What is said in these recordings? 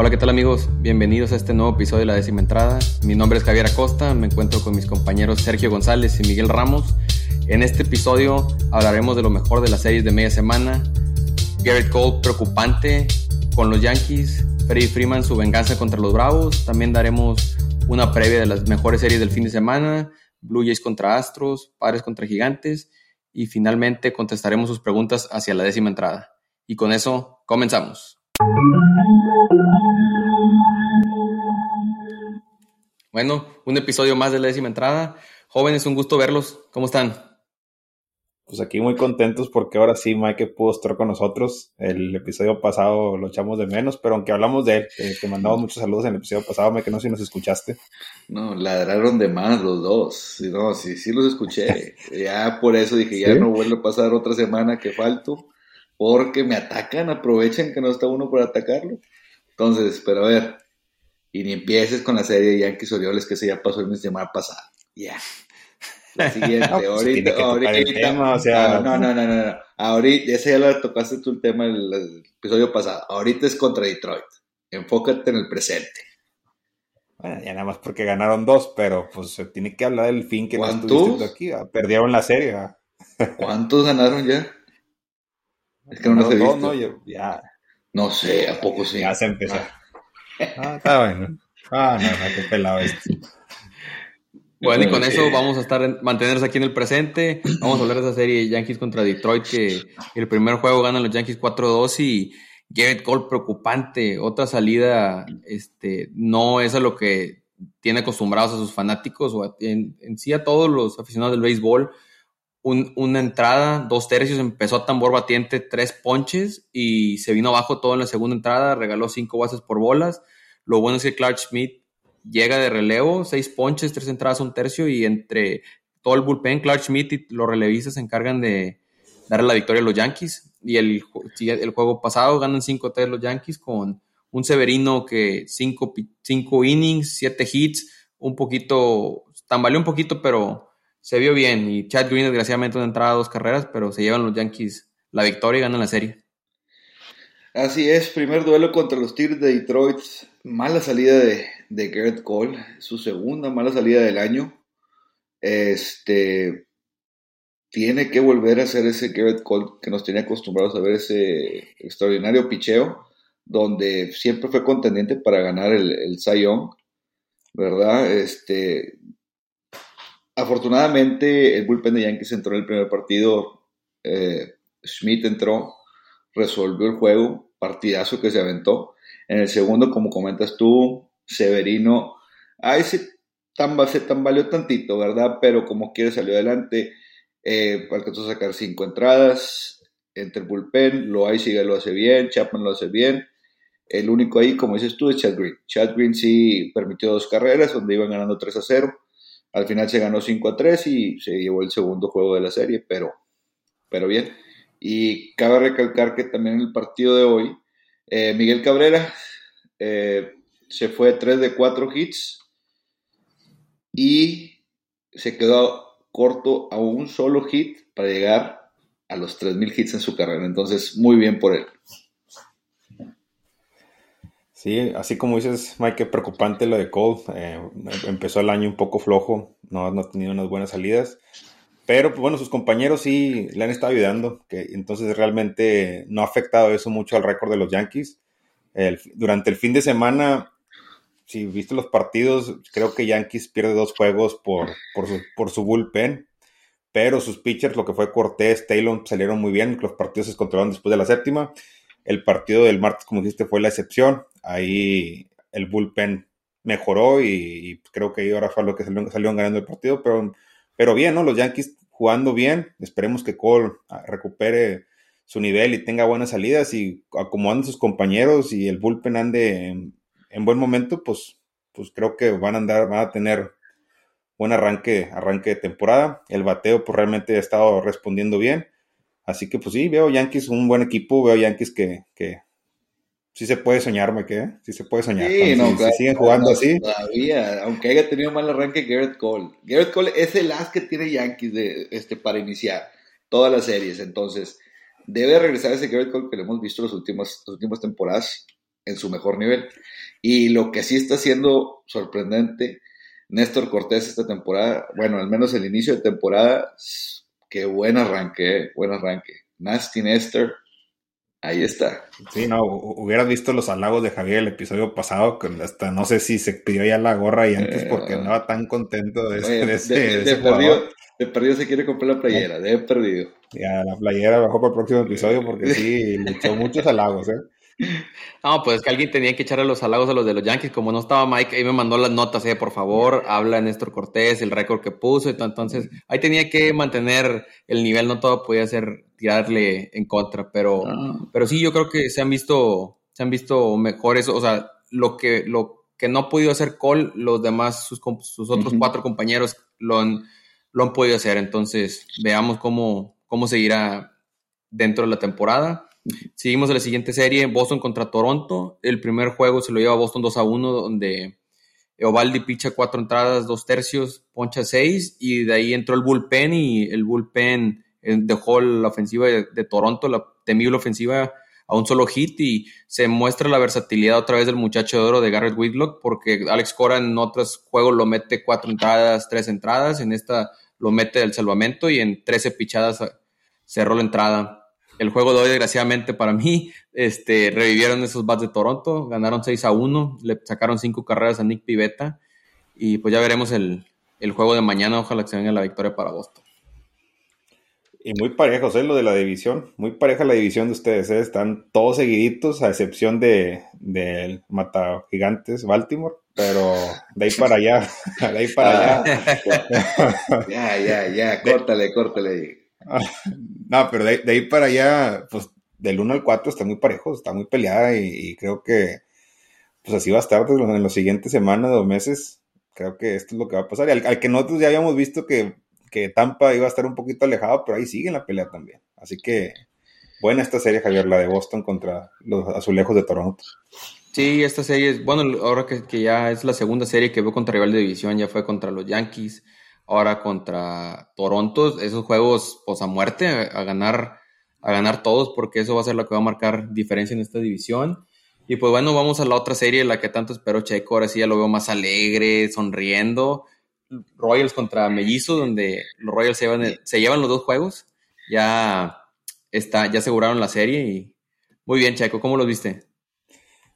Hola, ¿qué tal amigos? Bienvenidos a este nuevo episodio de La Décima Entrada. Mi nombre es Javier Acosta, me encuentro con mis compañeros Sergio González y Miguel Ramos. En este episodio hablaremos de lo mejor de las series de media semana. Garrett Cole preocupante con los Yankees, Freddie Freeman su venganza contra los Bravos. También daremos una previa de las mejores series del fin de semana, Blue Jays contra Astros, Padres contra Gigantes y finalmente contestaremos sus preguntas hacia la décima entrada. Y con eso comenzamos. Bueno, un episodio más de la décima entrada. Jóvenes, un gusto verlos. ¿Cómo están? Pues aquí muy contentos porque ahora sí Mike pudo estar con nosotros. El episodio pasado lo echamos de menos, pero aunque hablamos de él, te mandamos muchos saludos en el episodio pasado, Mike, no sé si nos escuchaste. No, ladraron de más los dos. No, sí, sí los escuché. ya por eso dije, ya no vuelvo a pasar otra semana que falto porque me atacan, aprovechen que no está uno por atacarlo. Entonces, pero a ver, y ni empieces con la serie de Yankees Orioles que se ya pasó el mes de semana pasado. Ya. La siguiente, pues, ahorita, ahorita, no, no, no, no, ahorita, ese ya lo tocaste tú el tema del episodio pasado, ahorita es contra Detroit, enfócate en el presente. Bueno, ya nada más porque ganaron dos, pero pues se tiene que hablar del fin que no estuviste aquí, perdieron la serie. ¿Cuántos ganaron ya? Es que no, no, no, no yo, ya. No sé, ¿a poco sí? Ya se empezó. Ah, está bueno. Ah, no, no, qué pelado esto. Bueno, y con eso vamos a estar mantenernos aquí en el presente. Vamos a hablar de esa serie Yankees contra Detroit, que el primer juego ganan los Yankees 4-2 y Garrett Cole preocupante. Otra salida, este, no es a lo que tiene acostumbrados a sus fanáticos o en, en sí a todos los aficionados del béisbol una entrada, dos tercios, empezó a tambor batiente, tres ponches y se vino abajo todo en la segunda entrada, regaló cinco bases por bolas. Lo bueno es que Clark Schmidt llega de relevo, seis ponches, tres entradas, un tercio y entre todo el bullpen, Clark Schmidt y los relevistas se encargan de darle la victoria a los Yankees. Y el, el juego pasado ganan 5-3 los Yankees con un Severino que cinco, cinco innings, siete hits, un poquito, tambaleó un poquito, pero se vio bien. Y Chad Green, desgraciadamente, no entraba dos carreras, pero se llevan los Yankees la victoria y ganan la serie. Así es, primer duelo contra los Tigres de Detroit. Mala salida de, de Garrett Cole, su segunda mala salida del año. Este tiene que volver a hacer ese Garrett Cole que nos tenía acostumbrados a ver ese extraordinario picheo, donde siempre fue contendiente para ganar el, el Cy Young, ¿verdad? Este, Afortunadamente, el bullpen de Yankees entró en el primer partido. Eh, Schmidt entró, resolvió el juego, partidazo que se aventó. En el segundo, como comentas tú, Severino, ahí se, tambaleó tantito, ¿verdad? Pero como quiere salió adelante. Eh, alcanzó a sacar cinco entradas entre el bullpen. Loay sigue lo hace bien, Chapman lo hace bien. El único ahí, como dices tú, es Chad Green. Chad Green sí permitió dos carreras donde iban ganando 3 a 0 al final se ganó 5 a 3 y se llevó el segundo juego de la serie, pero, pero bien. Y cabe recalcar que también en el partido de hoy, eh, Miguel Cabrera eh, se fue 3 de 4 hits y se quedó corto a un solo hit para llegar a los 3.000 hits en su carrera. Entonces, muy bien por él. Sí, así como dices, Mike, preocupante lo de Cole. Eh, empezó el año un poco flojo, no, no ha tenido unas buenas salidas. Pero pues, bueno, sus compañeros sí le han estado ayudando, que entonces realmente no ha afectado eso mucho al récord de los Yankees. durante el fin de semana, si viste los partidos, creo que Yankees pierde dos juegos por, por, su, por su bullpen, pero sus pitchers, lo que fue Cortés, Taylor, salieron muy bien, los partidos se controlaron después de la séptima. El partido del martes, como dijiste, fue la excepción ahí el bullpen mejoró y, creo que ahora fue lo que salieron, ganando el partido, pero, pero bien, ¿no? Los Yankees jugando bien, esperemos que Cole ah, recupere su nivel y tenga buenas salidas y acomodando sus compañeros y el bullpen ande en, buen momento, pues, pues creo que van a andar, van a tener buen arranque, arranque de temporada. El bateo pues realmente ha estado respondiendo bien. Así que pues sí, veo Yankees un buen equipo, veo Yankees que, que sí se puede soñar, me quedé. Sí se puede soñar. Sí, no, si, siguen jugando así. Todavía, aunque haya tenido mal arranque Garrett Cole. Garrett Cole es el as que tiene Yankees de, este, para iniciar todas las series. Entonces, debe regresar ese Garrett Cole que lo hemos visto las últimas, las últimas temporadas. en su mejor nivel. Y lo que sí está siendo sorprendente, Néstor Cortés esta temporada, bueno, al menos el inicio de temporada, qué buen arranque, eh, buen arranque. Nasty Néstor, ahí está. Sí, no, hubieras visto los halagos de Javier el episodio pasado, que hasta no sé si se pidió ya la gorra y antes porque eh, andaba tan contento de, ese, de, perdido, de perdido se quiere comprar la playera, de perdido. Ya, la playera bajó para el próximo episodio porque sí, le echó muchos halagos, ¿eh? No, pues es que alguien tenía que echarle los halagos a los de los Yankees. Como no estaba Mike, ahí me mandó las notas, eh, por favor, habla Néstor Cortés, el récord que puso. Entonces, ahí tenía que mantener el nivel, no todo podía ser tirarle en contra. Pero, ah. pero sí, yo creo que se han visto, se han visto mejores, o sea, lo que, lo que no ha podido hacer Cole, los demás, sus, sus otros cuatro compañeros lo han, lo han podido hacer. Entonces, veamos cómo, cómo seguirá dentro de la temporada. Seguimos a la siguiente serie, Boston contra Toronto. El primer juego se lo lleva Boston 2 a 1, donde Ovaldi picha cuatro entradas, dos tercios, poncha seis, y de ahí entró el bullpen y el bullpen eh, dejó la ofensiva de, Toronto, la temible ofensiva, a un solo hit y se muestra la versatilidad otra vez del muchacho de oro de Garrett Whitlock, porque Alex Cora en otros juegos lo mete cuatro entradas, tres entradas, en esta lo mete del salvamento y en 13 pichadas cerró la entrada el juego de hoy, desgraciadamente para mí, este, revivieron esos bats de Toronto, ganaron 6 a 1, le sacaron 5 carreras a Nick Pivetta y pues ya veremos el, juego de mañana, ojalá que se venga la victoria para Boston. Y muy parejos, ¿eh? Lo de la división, muy pareja la división de ustedes, ¿eh? Están todos seguiditos, a excepción de, del Mata Gigantes Baltimore, pero de ahí para allá, de ahí para allá. ya, ya, ya, córtale, córtale. no, pero de, ahí para allá, pues del 1 al 4 está muy parejo, está muy peleada y, creo que pues así va a estar en las siguientes semanas o meses. Creo que esto es lo que va a pasar. Y al, que nosotros ya habíamos visto que, Tampa iba a estar un poquito alejado, pero ahí sigue en la pelea también. Así que buena esta serie, Javier, la de Boston contra los azulejos de Toronto. Sí, esta serie es, bueno, ahora que, que ya es la segunda serie que veo contra rival de división, ya fue contra los Yankees ahora contra Toronto, esos juegos pues a muerte, a, ganar, a ganar todos, porque eso va a ser lo que va a marcar diferencia en esta división. Y pues bueno, vamos a la otra serie, la que tanto espero Checo, ahora sí ya lo veo más alegre, sonriendo. Royals contra Mellizo, donde los Royals se llevan, se llevan los dos juegos. Ya está, ya aseguraron la serie y muy bien, Checo, ¿cómo lo viste?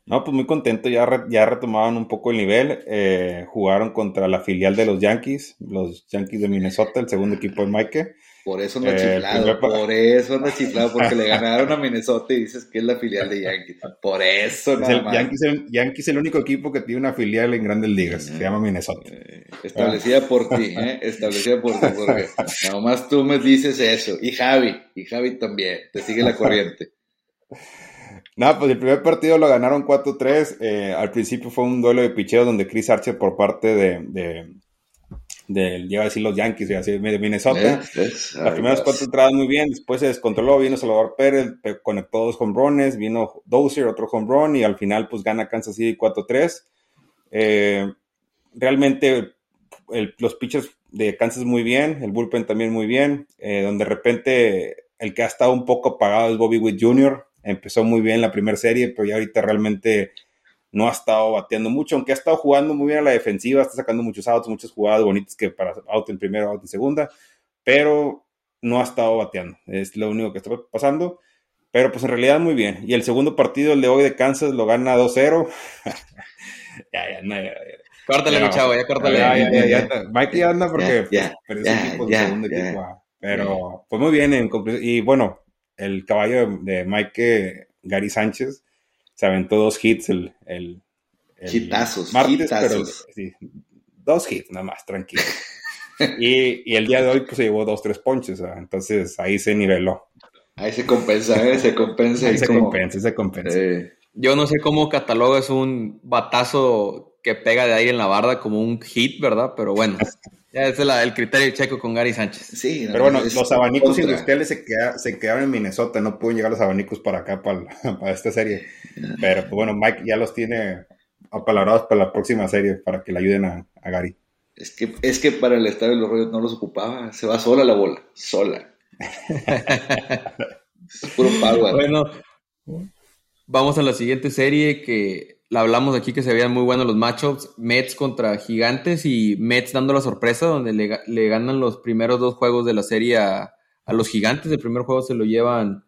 No, pues muy contento, ya, ya retomaban un poco el nivel, eh, jugaron contra la filial de los Yankees, los Yankees de Minnesota, el segundo equipo de Mike. Por eso no eh, chiflado, por eso no chiflado, porque le ganaron a Minnesota y dices que es la filial de Yankees. Por eso nada el, Yankees, el, Yankees es el único equipo que tiene una filial en Grandes Ligas, se llama Minnesota. Eh, establecida por ti, ¿eh? Establecida por ti, porque nomás tú me dices eso. Y Javi, y Javi también, te sigue la corriente. Nada, pues el primer partido lo ganaron 4-3. Eh, al principio fue un duelo de picheo donde Chris Archer por parte de, de, de a decir los Yankees, de Minnesota. Las primeras cuatro entradas muy bien, después se descontroló, vino Salvador Pérez, conectó dos home runs, vino Dozier, otro home run, y al final pues gana Kansas City 4-3. Eh, realmente los pitchers de Kansas muy bien, el bullpen también muy bien, eh, donde de repente el que ha estado un poco apagado es Bobby Witt Jr., empezó muy bien la primera serie, pero ya ahorita realmente no ha estado bateando mucho, aunque ha estado jugando muy bien a la defensiva, está sacando muchos outs, muchas jugadas bonitas que para out en primera, out en segunda, pero no ha estado bateando, es lo único que está pasando, pero pues en realidad muy bien. Y el segundo partido, el de hoy de Kansas, lo gana 2-0. ya, ya, no, ya, Córtale, mi chavo, ya córtale. Ya, ya, ya, Mike ya anda porque ya, pues, equipo, segundo equipo. Ah. Pero pues muy bien, en y bueno, el caballo de, Mike Gary Sánchez se aventó dos hits el, el, martes, pero dos hits nada más, tranquilo. y, el día de hoy pues se llevó dos, tres ponches, entonces ahí se niveló. Ahí se compensa, ¿eh? se compensa. Ahí se compensa, se compensa. Yo no sé cómo catalogas un batazo que pega de ahí en la barda como un hit, ¿verdad? Pero bueno, ya es el criterio checo con Gary Sánchez. Sí, pero bueno, los abanicos industriales se, se quedaron en Minnesota, no pueden llegar los abanicos para acá, para, para esta serie. Pero pues, bueno, Mike ya los tiene apalabrados para la próxima serie, para que le ayuden a, Gary. Es que, es que para el estadio de los Rollos no los ocupaba, se va sola la bola, sola. es puro power. Bueno, vamos a la siguiente serie que la hablamos aquí que se veían muy buenos los matchups. Mets contra Gigantes y Mets dando la sorpresa donde le, ganan los primeros dos juegos de la serie a, los Gigantes. El primer juego se lo llevan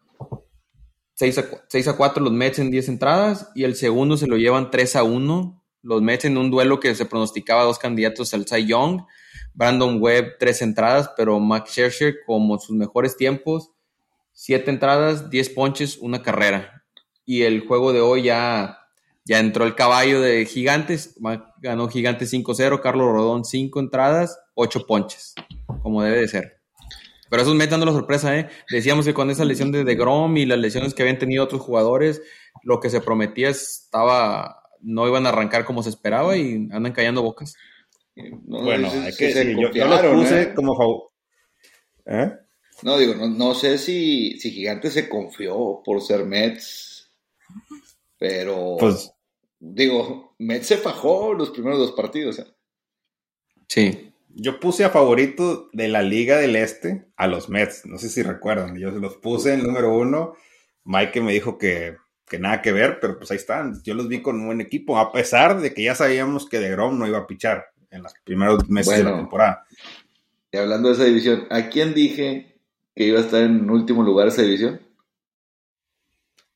6 a, 6 a 4 los Mets en 10 entradas y el segundo se lo llevan 3 a 1 los Mets en un duelo que se pronosticaba dos candidatos al Cy Young. Brandon Webb, tres entradas, pero Max Scherzer, como sus mejores tiempos, siete entradas, diez ponches, una carrera. Y el juego de hoy ya, ya entró el caballo de Gigantes, ganó Gigantes 5-0, Carlos Rodón cinco entradas, ocho ponches, como debe de ser. Pero eso es dando la sorpresa, ¿eh? Decíamos que con esa lesión de DeGrom y las lesiones que habían tenido otros jugadores, lo que se prometía estaba no iban a arrancar como se esperaba y andan callando bocas. bueno, hay que decir, yo, los puse ¿eh? como favor. ¿Eh? No, digo, no, sé si, si Gigante se confió por ser Mets, pero pues, digo, Mets se fajó los primeros dos partidos. ¿eh? Sí. Yo puse a favorito de la Liga del Este a los Mets, no sé si recuerdan, yo se los puse en número uno. Mike me dijo que que nada que ver, pero pues ahí están. Yo los vi con un buen equipo, a pesar de que ya sabíamos que de no iba a pichar en los primeros meses de la temporada. Y hablando de esa división, ¿a quién dije que iba a estar en último lugar esa división?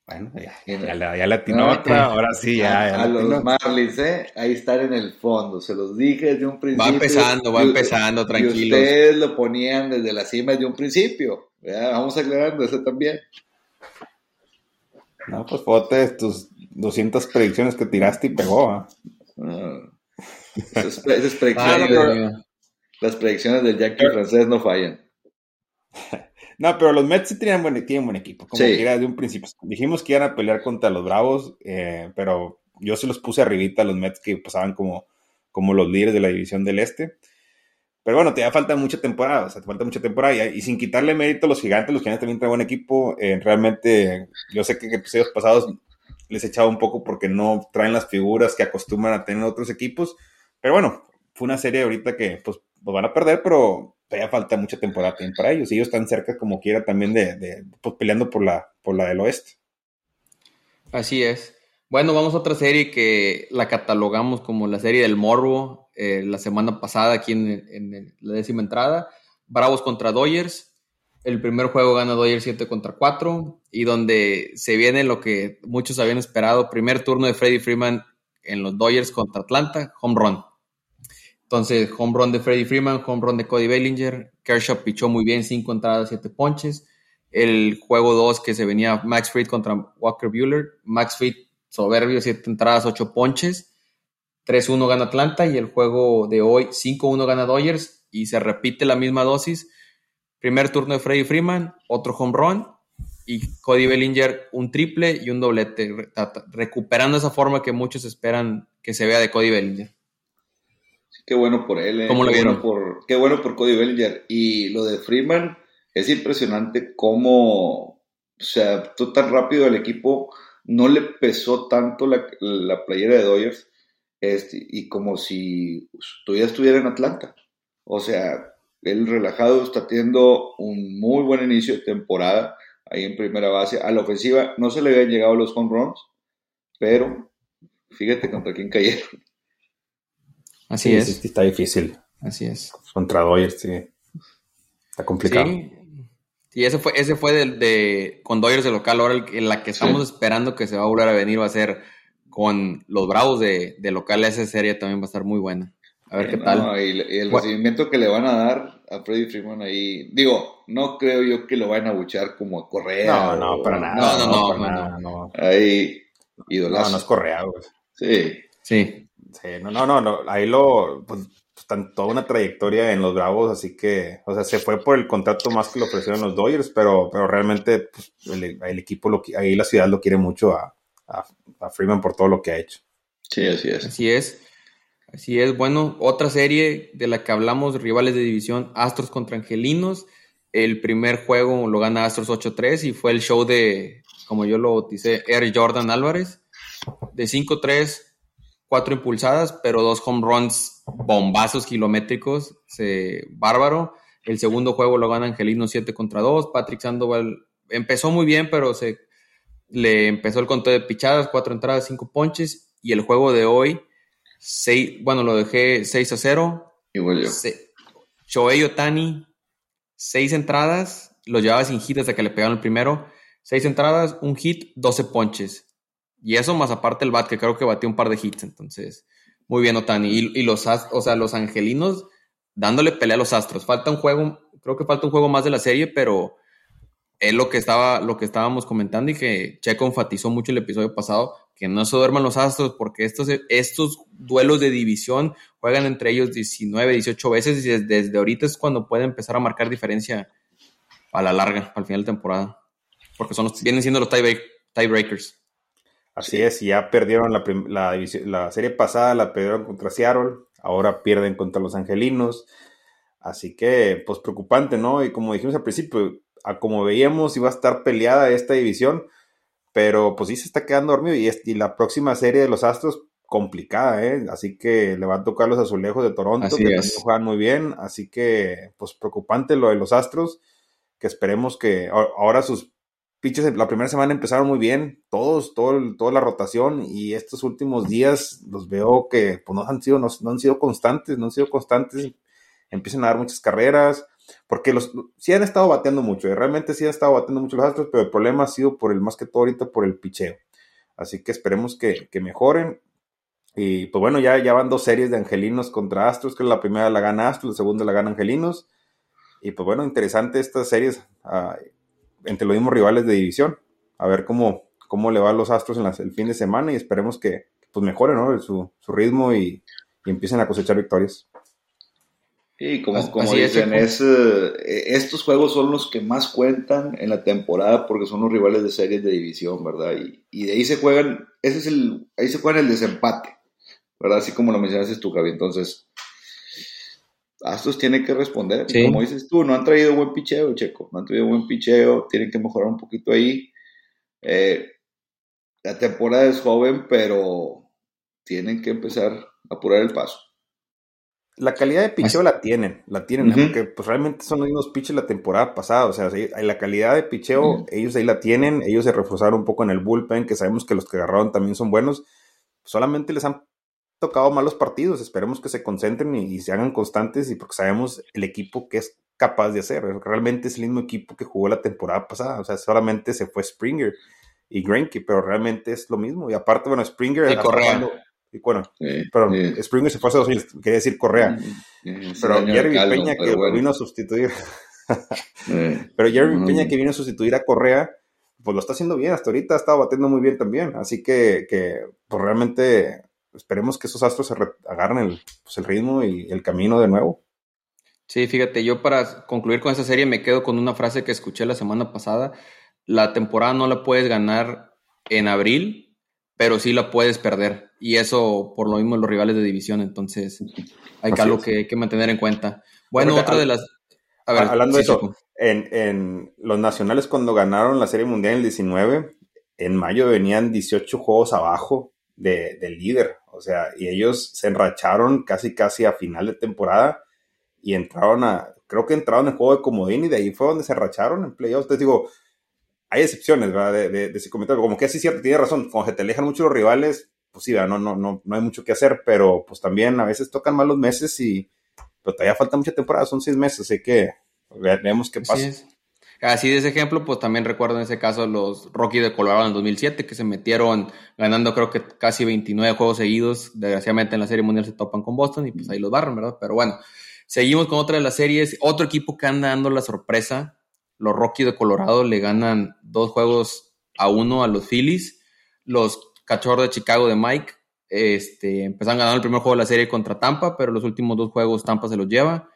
Bueno, ya, ya, ya, atinó otra, ahora sí, ya. A, los Marlins, ¿eh? Ahí están en el fondo, se los dije desde un principio. Va empezando, va empezando, tranquilo. ustedes lo ponían desde la cima desde un principio. Vamos aclarando eso también. No, pues fote tus 200 predicciones que tiraste y pegó. Ah, esas, predicciones, las predicciones del Yankee francés no fallan. No, pero los Mets sí tenían buen, tienen buen equipo, como que era de un principio. Dijimos que iban a pelear contra los Bravos, eh, pero yo se los puse arribita a los Mets que pasaban como, como los líderes de la división del Este. Pero bueno, te da falta mucha temporada, o sea, te falta mucha temporada. Y, sin quitarle mérito a los gigantes, los gigantes también traen buen equipo. Eh, realmente, yo sé que en episodios pasados les he echado un poco porque no traen las figuras que acostumbran a tener otros equipos. Pero bueno, fue una serie ahorita que pues, pues van a perder, pero todavía falta mucha temporada también para ellos. Ellos están cerca como quiera también de, de pues, peleando por la, por la del oeste. Así es. Bueno, vamos a otra serie que la catalogamos como la serie del morbo. Eh, la semana pasada aquí en, la décima entrada. Bravos contra Dodgers. El primer juego gana Dodgers 7 contra 4 y donde se viene lo que muchos habían esperado, primer turno de Freddie Freeman en los Dodgers contra Atlanta, home run. Entonces, home run de Freddie Freeman, home run de Cody Bellinger, Kershaw pichó muy bien, 5 entradas, 7 ponches. El juego 2 que se venía Max Fried contra Walker Bueller, Max Fried soberbio, 7 entradas, 8 ponches. 3-1 gana Atlanta y el juego de hoy 5-1 gana Dodgers y se repite la misma dosis. Primer turno de Freddy Freeman, otro home run y Cody Bellinger un triple y un doblete, recuperando esa forma que muchos esperan que se vea de Cody Bellinger. Qué bueno por él, eh. ¿Cómo lo qué, bueno por, qué bueno por Cody Bellinger. Y lo de Freeman es impresionante cómo, o sea, todo tan rápido el equipo no le pesó tanto la, la playera de Dodgers este, y como si todavía estuviera en Atlanta. O sea, él relajado está teniendo un muy buen inicio de temporada ahí en primera base. A la ofensiva no se le habían llegado los home runs, pero fíjate contra quién cayeron. Así es. está difícil. Así es. Contra Dodgers, sí. Está complicado. Sí. Y ese fue, ese fue de, con Dodgers de local. Ahora el, la que estamos esperando que se va a volver a venir va a ser con los Bravos de, de local, esa serie también va a estar muy buena. A ver qué tal. Y, el recibimiento que le van a dar a Freddy Freeman ahí, digo, no creo yo que lo vayan a buchar como a Correa. No, no, para nada. No, no, no, no, no, Ahí, idolazo. No, no es Correa, güey. Sí. Sí. Sí, no, no, no, no. ahí lo, pues, están toda una trayectoria en los Bravos, así que, o sea, se fue por el contrato más que lo ofrecieron los Dodgers, pero, pero realmente pues, el, el, equipo, lo, ahí la ciudad lo quiere mucho a, a, Freeman por todo lo que ha hecho. Sí, así es. Así es. Así es. Bueno, otra serie de la que hablamos, rivales de división, Astros contra Angelinos. El primer juego lo gana Astros 8-3 y fue el show de, como yo lo bauticé, Air Jordan Álvarez. De 5-3, cuatro impulsadas, pero dos home runs, bombazos kilométricos, se, bárbaro. El segundo juego lo gana Angelino 7 contra 2. Patrick Sandoval empezó muy bien, pero se le empezó el conteo de pichadas, cuatro entradas, cinco ponches, y el juego de hoy, seis, bueno, lo dejé 6 a 0. Igual yo. Shohei Otani, seis entradas, lo llevaba sin hit hasta que le pegaron el primero. Seis entradas, un hit, 12 ponches. Y eso más aparte el bat, que creo que batió un par de hits. Entonces, muy bien Otani. Y, los, o sea, los angelinos dándole pelea a los astros. Falta un juego, creo que falta un juego más de la serie, pero es lo que estaba, lo que estábamos comentando y que Checo enfatizó mucho el episodio pasado, que no se duerman los astros porque estos, estos duelos de división juegan entre ellos 19, 18 veces y desde, ahorita es cuando puede empezar a marcar diferencia a la larga, al final de temporada. Porque son los, vienen siendo los tiebreakers. Así es, ya perdieron la, la, la serie pasada, la perdieron contra Seattle, ahora pierden contra los Angelinos. Así que, pues preocupante, ¿no? Y como dijimos al principio, a como veíamos iba a estar peleada esta división, pero pues sí se está quedando dormido y, y la próxima serie de los Astros complicada, ¿eh? Así que le va a tocar los azulejos de Toronto, que también juegan muy bien, así que pues preocupante lo de los Astros, que esperemos que ahora sus pitches la primera semana empezaron muy bien, todos, todo, toda la rotación y estos últimos días los veo que pues no han sido, no, no han sido constantes, no han sido constantes, empiezan a dar muchas carreras, porque los sí han estado bateando mucho, y realmente sí han estado bateando mucho los Astros, pero el problema ha sido por el más que todo ahorita por el picheo. Así que esperemos que, mejoren. Y pues bueno, ya, ya van dos series de Angelinos contra Astros, que la primera la gana Astros, la segunda la gana Angelinos. Y pues bueno, interesante estas series ah, entre los mismos rivales de división. A ver cómo, cómo le va a los Astros en el fin de semana y esperemos que pues mejoren ¿no? su, ritmo y empiecen a cosechar victorias. Y como, como dicen, es, eh, estos juegos son los que más cuentan en la temporada porque son los rivales de series de división, ¿verdad? Y, y de ahí se juegan, ese es el, ahí se juega el desempate, ¿verdad? Así como lo mencionaste tú, Javi. Entonces, Astros tienen que responder. Como dices tú, no han traído buen picheo, Checo. No han traído buen picheo, tienen que mejorar un poquito ahí. Eh, la temporada es joven, pero tienen que empezar a apurar el paso. La calidad de picheo la tienen, la tienen, porque pues realmente son los mismos pitches la temporada pasada, o sea, la calidad de picheo, ellos ahí la tienen, ellos se reforzaron un poco en el bullpen, que sabemos que los que agarraron también son buenos, solamente les han tocado malos partidos, esperemos que se concentren y, se hagan constantes, y porque sabemos el equipo que es capaz de hacer, realmente es el mismo equipo que jugó la temporada pasada, o sea, solamente se fue Springer y Greinke, pero realmente es lo mismo, y aparte, bueno, Springer... está jugando, y bueno, pero Springer se fue hace dos años, quería decir Correa. pero Jeremy Peña que vino a sustituir. pero Jeremy Peña que vino a sustituir a Correa, pues lo está haciendo bien. Hasta ahorita ha estado batiendo muy bien también. Así que, que pues realmente esperemos que esos astros se agarren el, pues el ritmo y el camino de nuevo. Sí, fíjate, yo para concluir con esa serie me quedo con una frase que escuché la semana pasada. La temporada no la puedes ganar en abril, pero sí la puedes perder. Y eso por lo mismo los rivales de división, entonces hay que algo que, mantener en cuenta. Bueno, otra de las... hablando de eso, en, los nacionales cuando ganaron la Serie Mundial en el 19, en mayo venían 18 juegos abajo de, del líder. O sea, y ellos se enracharon casi casi a final de temporada y entraron a, creo que entraron en juego de comodín y de ahí fue donde se enracharon en playoffs. Te digo, hay excepciones, ¿verdad? De, de, ese comentario. Como que así cierto, tiene razón. Cuando se te alejan mucho los rivales, pues sí, No, no, no, no hay mucho que hacer, pero pues también a veces tocan malos meses y pero todavía falta mucha temporada, son seis meses, así que veremos qué pasa. Así, de ese ejemplo, pues también recuerdo en ese caso los Rockies de Colorado en el 2007, que se metieron ganando creo que casi 29 juegos seguidos. Desgraciadamente en la Serie Mundial se topan con Boston y pues ahí los barran, ¿verdad? Pero bueno, seguimos con otra de las series. Otro equipo que anda dando la sorpresa los Rockies de Colorado le ganan dos juegos a uno a los Phillies. Los Cachorros de Chicago de Mike este, empezaron ganando el primer juego de la serie contra Tampa, pero los últimos dos juegos Tampa se los lleva.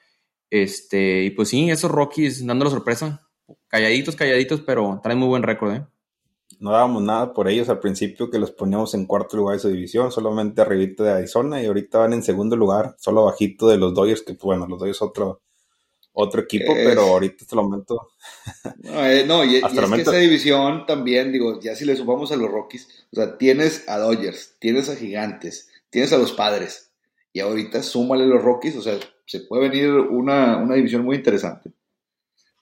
Este, y pues sí, esos Rockies dando la sorpresa. Calladitos, calladitos, pero traen muy buen récord, ¿eh? No dábamos nada por ellos al principio que los poníamos en cuarto lugar de su división, solamente arribita de Arizona y ahorita van en segundo lugar, solo bajito de los Dodgers, que bueno, los Dodgers otro, otro equipo, pero ahorita hasta el momento. No, eh, no y, es que esa división también, digo, ya si le sumamos a los Rockies, o sea, tienes a Dodgers, tienes a Gigantes, tienes a los Padres, y ahorita súmale los Rockies, o sea, se puede venir una, una división muy interesante.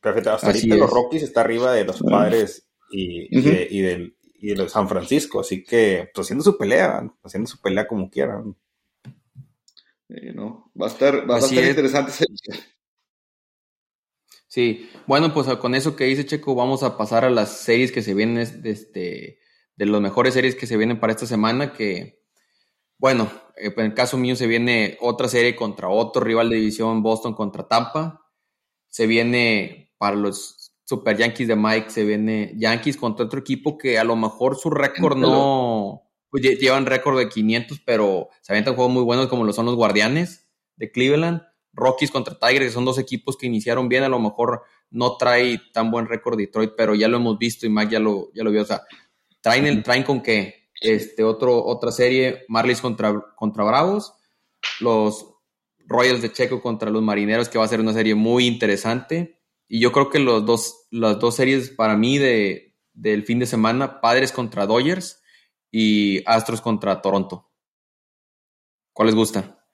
Perfecto, hasta ahorita los Rockies está arriba de los Padres y, y, del, y el San Francisco, así que pues haciendo su pelea, haciendo su pelea como quieran. no, va a estar, va a estar interesante. Sí, bueno, pues con eso que dice Checo, vamos a pasar a las series que se vienen, este, de las mejores series que se vienen para esta semana, que, bueno, en el caso mío se viene otra serie contra otro rival de división, Boston contra Tampa, se viene para los Super Yankees de Mike, se viene Yankees contra otro equipo que a lo mejor su récord no, pues llevan récord de 500, pero se avientan juegos muy buenos como lo son los Guardianes de Cleveland Rockies contra Tigers, que son dos equipos que iniciaron bien, a lo mejor no trae tan buen récord Detroit, pero ya lo hemos visto y Mac ya lo, ya lo vio. O sea, traen, el, traen con qué? Este, otro, otra serie, Marlins contra, contra Bravos, los Royals de Checo contra los Marineros, que va a ser una serie muy interesante. Y yo creo que los dos, las dos series para mí de, del fin de semana, Padres contra Dodgers y Astros contra Toronto. ¿Cuál les gusta?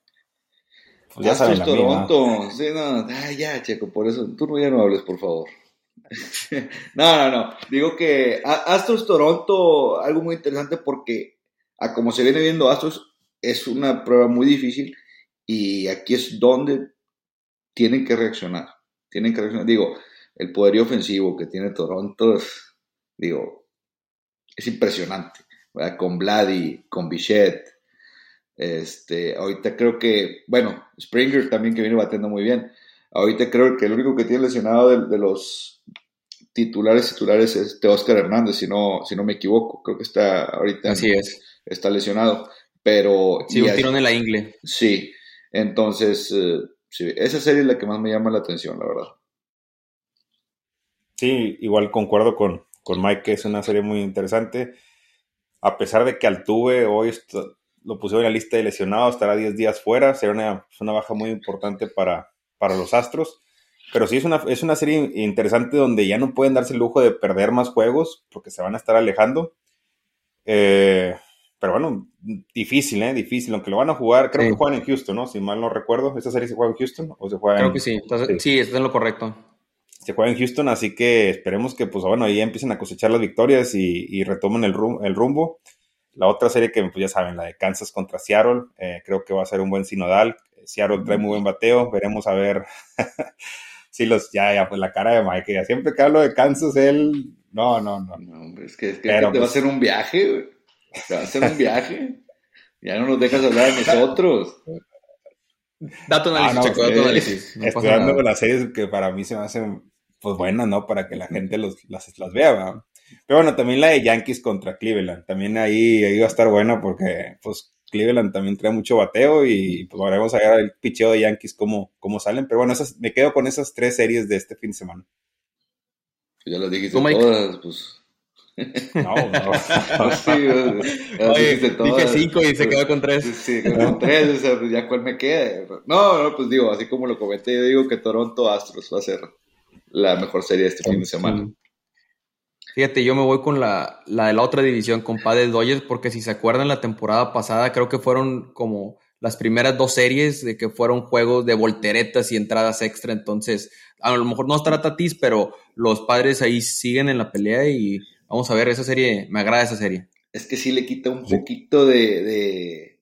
Pues ya Astros Toronto. Sí, no, ya, Checo, por eso tú ya no hables, por favor. no, no, no. Digo que Astros Toronto, algo muy interesante porque a como se viene viendo Astros, es una prueba muy difícil y aquí es donde tienen que reaccionar. Tienen que reaccionar. Digo, el poderío ofensivo que tiene Toronto es, digo, es impresionante. Con Vladi, con Bichette, este, ahorita creo que, bueno, Springer también que viene batiendo muy bien. Ahorita creo que el único que tiene lesionado de, los titulares titulares es este Oscar Hernández, si no, si no me equivoco. Creo que está ahorita. Así es. Está lesionado. Pero. Sí, un tirón en la ingle. Sí. Entonces, eh, esa serie es la que más me llama la atención, la verdad. Sí, igual concuerdo con, con Mike que es una serie muy interesante. A pesar de que Altuve hoy lo pusieron en la lista de lesionados, estará 10 días fuera, será una, una baja muy importante para, para los Astros. Pero sí es una, es una serie interesante donde ya no pueden darse el lujo de perder más juegos porque se van a estar alejando. Eh, pero bueno, difícil, ¿eh? Difícil, aunque lo van a jugar, creo que juegan en Houston, ¿no? Si mal no recuerdo, ¿esta serie se juega en Houston o se juega Creo que sí, Entonces, sí, está en lo correcto. Se juega en Houston, así que esperemos que, pues bueno, ahí empiecen a cosechar las victorias y, y retomen el, el rumbo. La otra serie que, pues ya saben, la de Kansas contra Seattle, eh, creo que va a ser un buen sinodal. Seattle trae muy buen bateo, veremos a ver si los, ya, ya, pues la cara de Mike, ya siempre que hablo de Kansas, él, no, no, no. no es que, es que te va a hacer un viaje, güey. Te va a hacer un viaje. ya no nos dejas hablar de nosotros. Dato análisis, ah, Checo, dato análisis. estoy dando las series que para mí se me hacen, pues buenas, ¿no? Para que la gente los, las, las vea, ¿verdad? Pero bueno, también la de Yankees contra Cleveland. También ahí, ahí va a estar buena porque pues Cleveland también trae mucho bateo y pues veremos a ver el picheo de Yankees cómo, cómo salen. Pero bueno, esas, me quedo con esas tres series de este fin de semana. Ya las dijiste todas, pues. No, no. sí, Oye, dije cinco y se quedó con tres. Sí, con tres, o sea, pues ya cuál me queda. No, no, pues digo, así como lo comenté, yo digo que Toronto Astros va a ser la mejor serie de este fin de semana. Fíjate, yo me voy con la, la de la otra división, con Padres Dodgers, porque si se acuerdan la temporada pasada, creo que fueron como las primeras dos series de que fueron juegos de volteretas y entradas extra. Entonces, a lo mejor no estará Tatis, pero los padres ahí siguen en la pelea y vamos a ver esa serie. Me agrada esa serie. Es que sí le quita un poquito de, de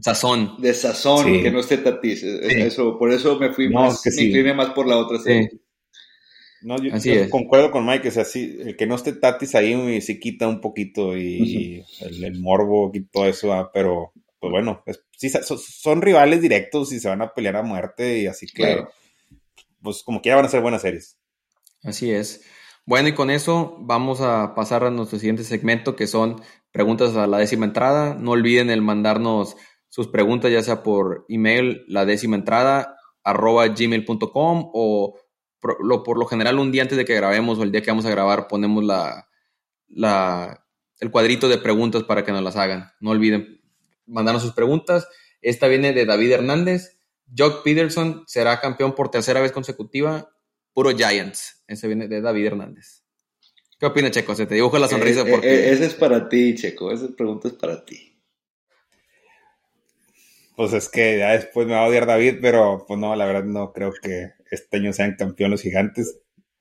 sazón. De sazón que no esté Tatis. Eso, por eso me fui más, me incliné más por la otra serie. No, yo, concuerdo con Mike, o sea, sí, el que no esté Tatis ahí se quita un poquito y, el, morbo y todo eso, pero pues bueno, sí, son, rivales directos y se van a pelear a muerte y así que, pues como que ya van a ser buenas series. Así es. Bueno, y con eso vamos a pasar a nuestro siguiente segmento que son preguntas a la décima entrada. No olviden el mandarnos sus preguntas ya sea por email, la décima entrada, arroba gmail.com o por lo, por lo general un día antes de que grabemos o el día que vamos a grabar ponemos la, la, el cuadrito de preguntas para que nos las hagan. No olviden mandarnos sus preguntas. Esta viene de David Hernández. Jock Peterson será campeón por tercera vez consecutiva. Puro Giants. Ese viene de David Hernández. ¿Qué opina, Checo? Se te dibuja la sonrisa eh, eh, porque... Eh, ese es para ti, Checo. Esa pregunta es para ti. Pues es que ya después me va a odiar David, pero pues no, la verdad no creo que este año sean campeón los gigantes.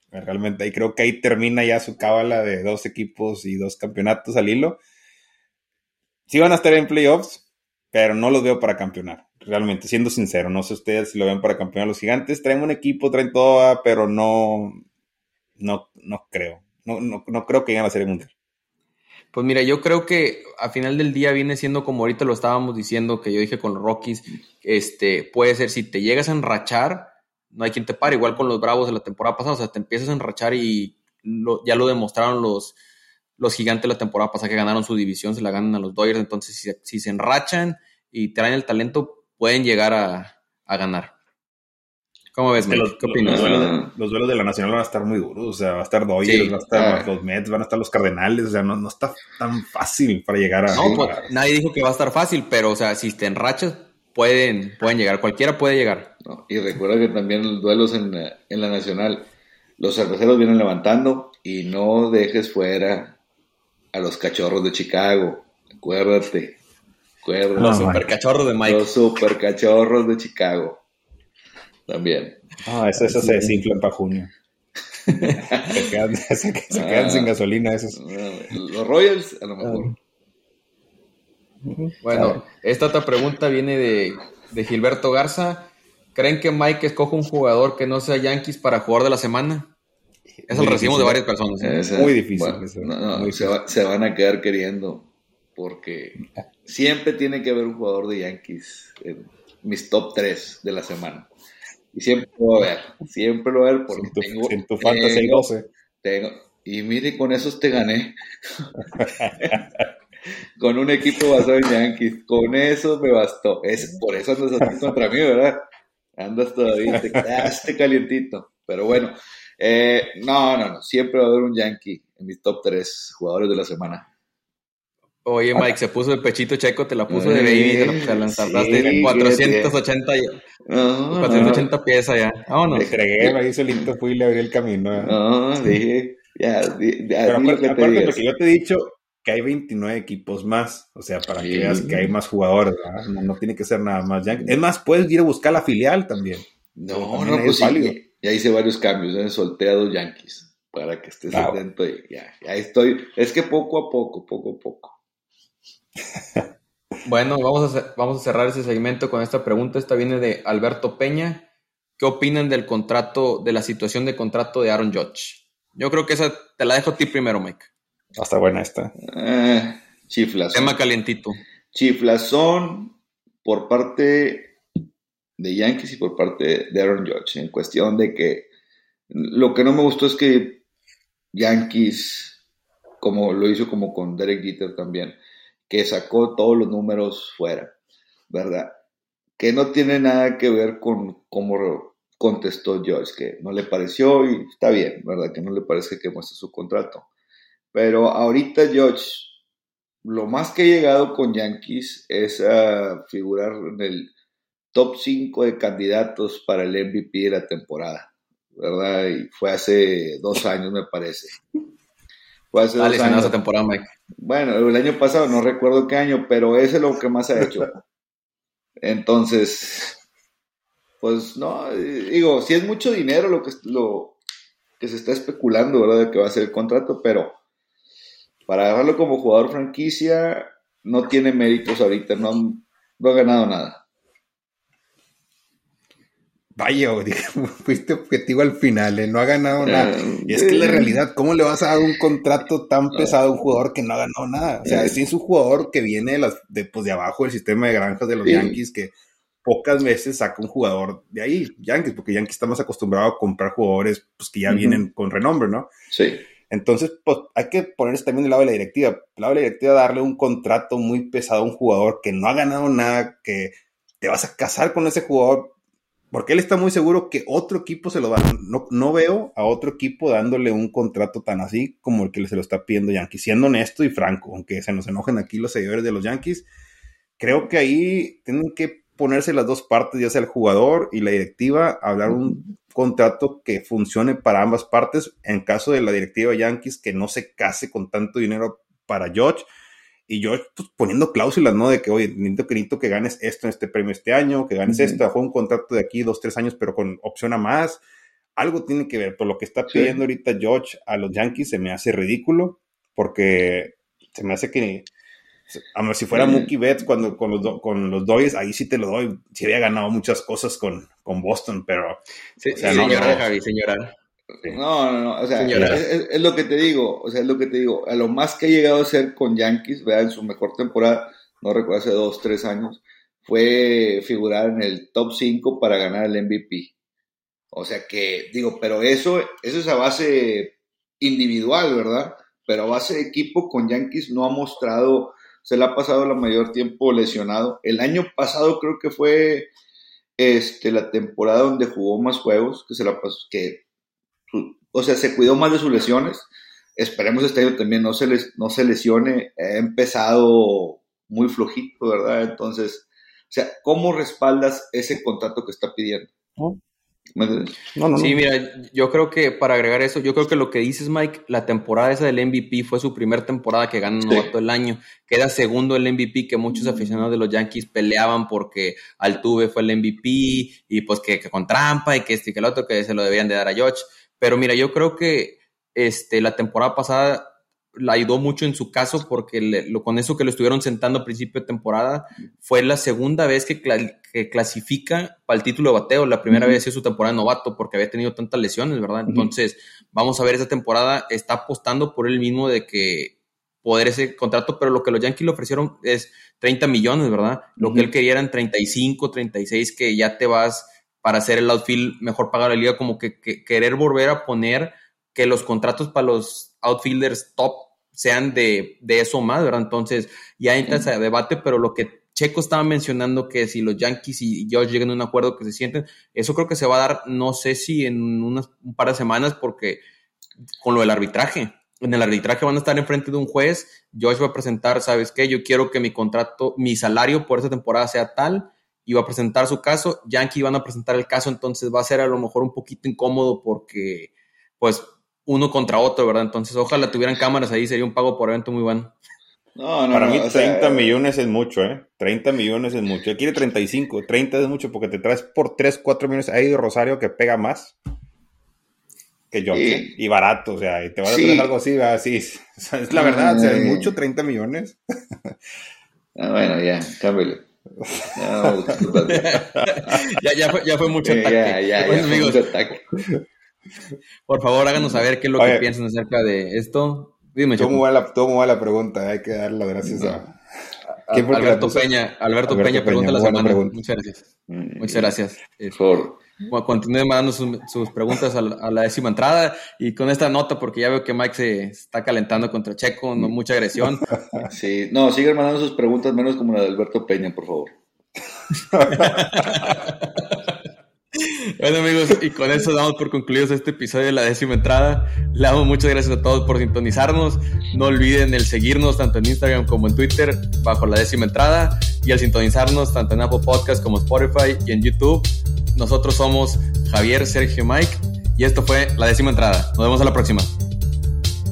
Realmente, y creo que ahí termina ya su cábala de dos equipos y dos campeonatos al hilo. Sí van a estar en playoffs, pero no los veo para campeonar. Realmente, siendo sincero, no sé ustedes si lo ven para campeonar los gigantes. Traen un equipo, traen todo, pero no, no, no creo. No, no, no creo que lleguen a ser el mundial. Pues mira, yo creo que a final del día viene siendo como ahorita lo estábamos diciendo, que yo dije con los Rockies, este, puede ser si te llegas a enrachar, no hay quien te pare, igual con los Bravos de la temporada pasada, o sea, te empiezas a enrachar y ya lo demostraron los, los gigantes la temporada pasada que ganaron su división, se la ganan a los Dodgers, entonces si, se enrachan y traen el talento, pueden llegar a, a ganar. ¿Cómo ves, Los, ¿Qué opinas? Los duelos, de, la Nacional van a estar muy duros. O sea, va a estar Dodgers, va a estar los Mets, van a estar los Cardenales. O sea, no, no está tan fácil para llegar a. No, pues, nadie dijo que va a estar fácil, pero, o sea, si te enrachas, pueden, pueden llegar. Cualquiera puede llegar. y recuerda que también los duelos en, en la Nacional, los cerveceros vienen levantando y no dejes fuera a los cachorros de Chicago. Acuérdate. acuérdate. Los supercachorros de Mike. Los supercachorros de Chicago también. Ah, eso, eso se desinfla para junio. se quedan, se, quedan sin ah. gasolina esos. Los Royals, a lo mejor. Bueno, esta otra pregunta viene de, de, Gilberto Garza. ¿Creen que Mike escoja un jugador que no sea Yankees para jugador de la semana? Eso lo recibimos de varias personas. ¿eh? muy difícil. se, van a quedar queriendo porque siempre tiene que haber un jugador de Yankees en mis top 3 de la semana. Y siempre lo voy a ver, siempre lo voy a ver porque tengo... En tu fantasy 12. Tengo, y mire, con esos te gané. con un equipo basado en Yankees. Con eso me bastó. Es, por eso andas así contra mí, ¿verdad? Andas todavía, te quedaste calientito. Pero bueno, eh, no, no, no. Siempre va a haber un Yankee en mis top 3 jugadores de la semana. Oye, Mike, se puso el pechito checo, te la puso de baby, te la tardaste sí, 480, 480 piezas ya. Vámonos. Le fregué, ahí solito fui y le abrí el camino. No, dije, ya, ya Pero acuérdate, porque yo te he dicho que hay 29 equipos más, o sea, para que veas que hay más jugadores, no, no, tiene que ser nada más. Es más, puedes ir a buscar la filial también. No, no, pues sí, ya hice varios cambios, ¿eh? solté a dos Yankees para que estés atento y ya, ya estoy. Es que poco a poco, poco a poco. bueno, vamos a, vamos a cerrar ese segmento con esta pregunta. Esta viene de Alberto Peña. ¿Qué opinan del contrato, de la situación de contrato de Aaron Judge? Yo creo que esa te la dejo a ti primero, Mike. Hasta buena esta. Eh, chiflazón. Tema calientito. Chiflazón por parte de Yankees y por parte de Aaron Judge, en cuestión de que lo que no me gustó es que Yankees, como lo hizo como con Derek Jeter también, que sacó todos los números fuera, ¿verdad? Que no tiene nada que ver con cómo contestó Joyce, que no le pareció y está bien, ¿verdad? Que no le parece que muestre su contrato. Pero ahorita George, lo más que ha llegado con Yankees es a figurar en el top 5 de candidatos para el MVP de la temporada, ¿verdad? Y fue hace dos años, me parece. Fue hace dos años. esa temporada, Mike. Bueno, el año pasado, no recuerdo qué año, pero ese es lo que más ha hecho. Entonces, pues no, digo, si es mucho dinero lo que, lo que se está especulando, ¿verdad? De que va a ser el contrato, pero para agarrarlo como jugador franquicia, no tiene méritos ahorita, no, no ha ganado nada. Vaya, fuiste objetivo al final, ¿eh? no ha ganado nada. Y es que la realidad, ¿cómo le vas a dar un contrato tan pesado a un jugador que no ha ganado nada? O sea, es un jugador que viene de, las, de, pues, de abajo del sistema de granjas de los Yankees, que pocas veces saca un jugador de ahí, Yankees, porque Yankees está más acostumbrado a comprar jugadores pues, que ya vienen con renombre, ¿no? Sí. Entonces, pues hay que ponerse también del lado de la directiva. El lado de la directiva darle un contrato muy pesado a un jugador que no ha ganado nada, que te vas a casar con ese jugador porque él está muy seguro que otro equipo se lo va a... No, no veo a otro equipo dándole un contrato tan así como el que se lo está pidiendo Yankees. Siendo honesto y franco, aunque se nos enojen aquí los seguidores de los Yankees, creo que ahí tienen que ponerse las dos partes, ya sea el jugador y la directiva, hablar un contrato que funcione para ambas partes. En caso de la directiva Yankees, que no se case con tanto dinero para George y yo pues, poniendo cláusulas, ¿no? De que, oye, necesito que, necesito que ganes esto en este premio este año, que ganes esto, bajo un contrato de aquí dos, tres años, pero con opción a más. algo tiene que ver, pero lo que está pidiendo ahorita George a los Yankees se me hace ridículo, porque se me hace que, a si fuera Mookie Betts cuando, con, los, con los Dodgers, ahí sí te lo doy, si había ganado muchas cosas con, con Boston, pero... Sí, señora, Javi, señora. No, no, no, o sea, es, lo que te digo, o sea, es lo que te digo, a lo más que ha llegado a ser con Yankees, vea, en su mejor temporada, no recuerdo hace dos, tres años, fue figurar en el top 5 para ganar el MVP. O sea que, digo, pero eso, eso es a base individual, ¿verdad? Pero a base de equipo con Yankees no ha mostrado, se le ha pasado la mayor tiempo lesionado. El año pasado creo que fue este, la temporada donde jugó más juegos, que se la pasó, que, o sea, se cuidó más de sus lesiones. Esperemos este año también no se, les, no se lesione. Ha empezado muy flojito, ¿verdad? Entonces, o sea, ¿cómo respaldas ese contrato que está pidiendo? No. sí, mira, yo creo que para agregar eso, yo creo que lo que dices, Mike, la temporada esa del MVP fue su primera temporada que gana novato el año. Queda segundo el MVP que muchos aficionados de los Yankees peleaban porque Altuve fue el MVP y pues que, con trampa y que este y que el otro que se lo debían de dar a George. Pero mira, yo creo que este, la temporada pasada la ayudó mucho en su caso porque lo, con eso que lo estuvieron sentando a principio de temporada fue la segunda vez que, clasifica para el título de bateo. La primera vez es su temporada de novato porque había tenido tantas lesiones, ¿verdad? Entonces, vamos a ver esa temporada. Está apostando por él mismo de que poder ese contrato, pero lo que los Yankees le ofrecieron es 30 millones, ¿verdad? Lo que él quería eran 35, 36, que ya te vas para hacer el outfield mejor pagado de la liga, como que querer volver a poner que los contratos para los outfielders top sean de, de eso más, ¿verdad? Entonces ya entra ese debate, pero lo que Checo estaba mencionando que si los Yankees y yo llegan a un acuerdo que se sienten, eso creo que se va a dar, no sé si en unas, un par de semanas, porque con lo del arbitraje, en el arbitraje van a estar enfrente de un juez, Josh va a presentar, ¿sabes qué? Yo quiero que mi contrato, mi salario por esa temporada sea tal, y va a presentar su caso, Yankee van a presentar el caso, entonces va a ser a lo mejor un poquito incómodo porque, pues, uno contra otro, ¿verdad? Entonces, ojalá tuvieran cámaras ahí, sería un pago por evento muy bueno. No, no, Para mí 30 millones es mucho, ¿eh? 30 millones es mucho. Él quiere 35, 30 es mucho porque te traes por 3, 4 millones. Hay Rosario que pega más que yo. Y barato, o sea, y te vas a traer algo así, así. es la verdad, o sea, es mucho 30 millones. ah, bueno, ya, cámbiale. ya, ya, fue, ya fue mucho ataque. Ya, mucho ataque. Por favor, háganos saber qué es lo que piensan acerca de esto. Dime, ¿Cómo va, la, ¿Cómo la pregunta? Hay que darle gracias a... Alberto Peña, Alberto, Peña, pregunta la semana. Muchas gracias. Mm, Muchas gracias. Por... Continúen mandando sus, preguntas a la, décima entrada y con esta nota, porque ya veo que Mike se está calentando contra Checo, no mucha agresión. Sí, no, sigan mandando sus preguntas, menos como la de Alberto Peña, por favor. Bueno amigos, y con eso damos por concluidos este episodio de la décima entrada. Le damos muchas gracias a todos por sintonizarnos. No olviden el seguirnos tanto en Instagram como en Twitter bajo la décima entrada y al sintonizarnos tanto en Apple Podcast como Spotify y en YouTube. Nosotros somos Javier, Sergio, Mike y esto fue la décima entrada. Nos vemos a la próxima.